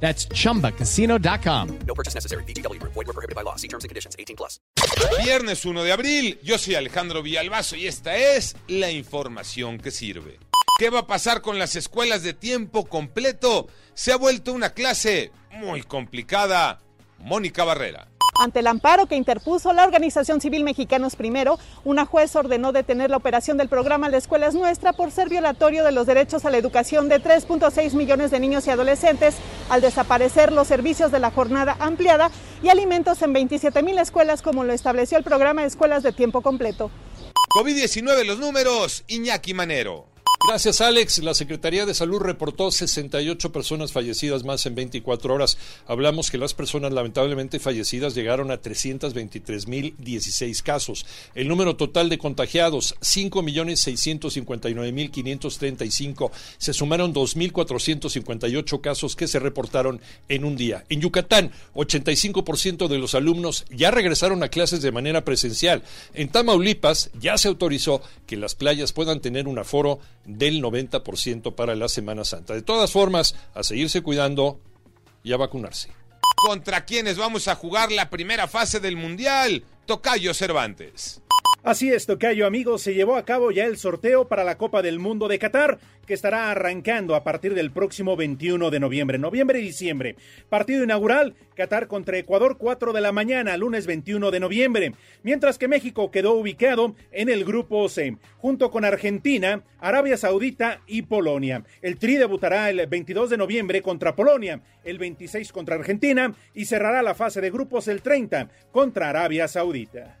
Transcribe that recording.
That's chumbacasino.com. No purchase necessary. BGW. Void were prohibited by law. See terms and conditions. 18 plus. Viernes 1 de abril, yo soy Alejandro Villalbazo y esta es la información que sirve. ¿Qué va a pasar con las escuelas de tiempo completo? Se ha vuelto una clase muy complicada. Mónica Barrera. Ante el amparo que interpuso la Organización Civil Mexicanos Primero, una juez ordenó detener la operación del programa La Escuela es Nuestra por ser violatorio de los derechos a la educación de 3.6 millones de niños y adolescentes al desaparecer los servicios de la jornada ampliada y alimentos en 27 mil escuelas como lo estableció el programa escuelas de tiempo completo. COVID-19 los números, Iñaki Manero. Gracias, Alex. La Secretaría de Salud reportó 68 personas fallecidas más en 24 horas. Hablamos que las personas lamentablemente fallecidas llegaron a 323.016 casos. El número total de contagiados, 5.659.535. Se sumaron 2.458 casos que se reportaron en un día. En Yucatán, 85% de los alumnos ya regresaron a clases de manera presencial. En Tamaulipas ya se autorizó que las playas puedan tener un aforo del 90% para la Semana Santa. De todas formas, a seguirse cuidando y a vacunarse. ¿Contra quiénes vamos a jugar la primera fase del Mundial? Tocayo Cervantes. Así es, Tocayo, amigos, se llevó a cabo ya el sorteo para la Copa del Mundo de Qatar, que estará arrancando a partir del próximo 21 de noviembre, noviembre y diciembre. Partido inaugural, Qatar contra Ecuador, 4 de la mañana, lunes 21 de noviembre, mientras que México quedó ubicado en el grupo C, junto con Argentina, Arabia Saudita y Polonia. El Tri debutará el 22 de noviembre contra Polonia, el 26 contra Argentina y cerrará la fase de grupos el 30 contra Arabia Saudita.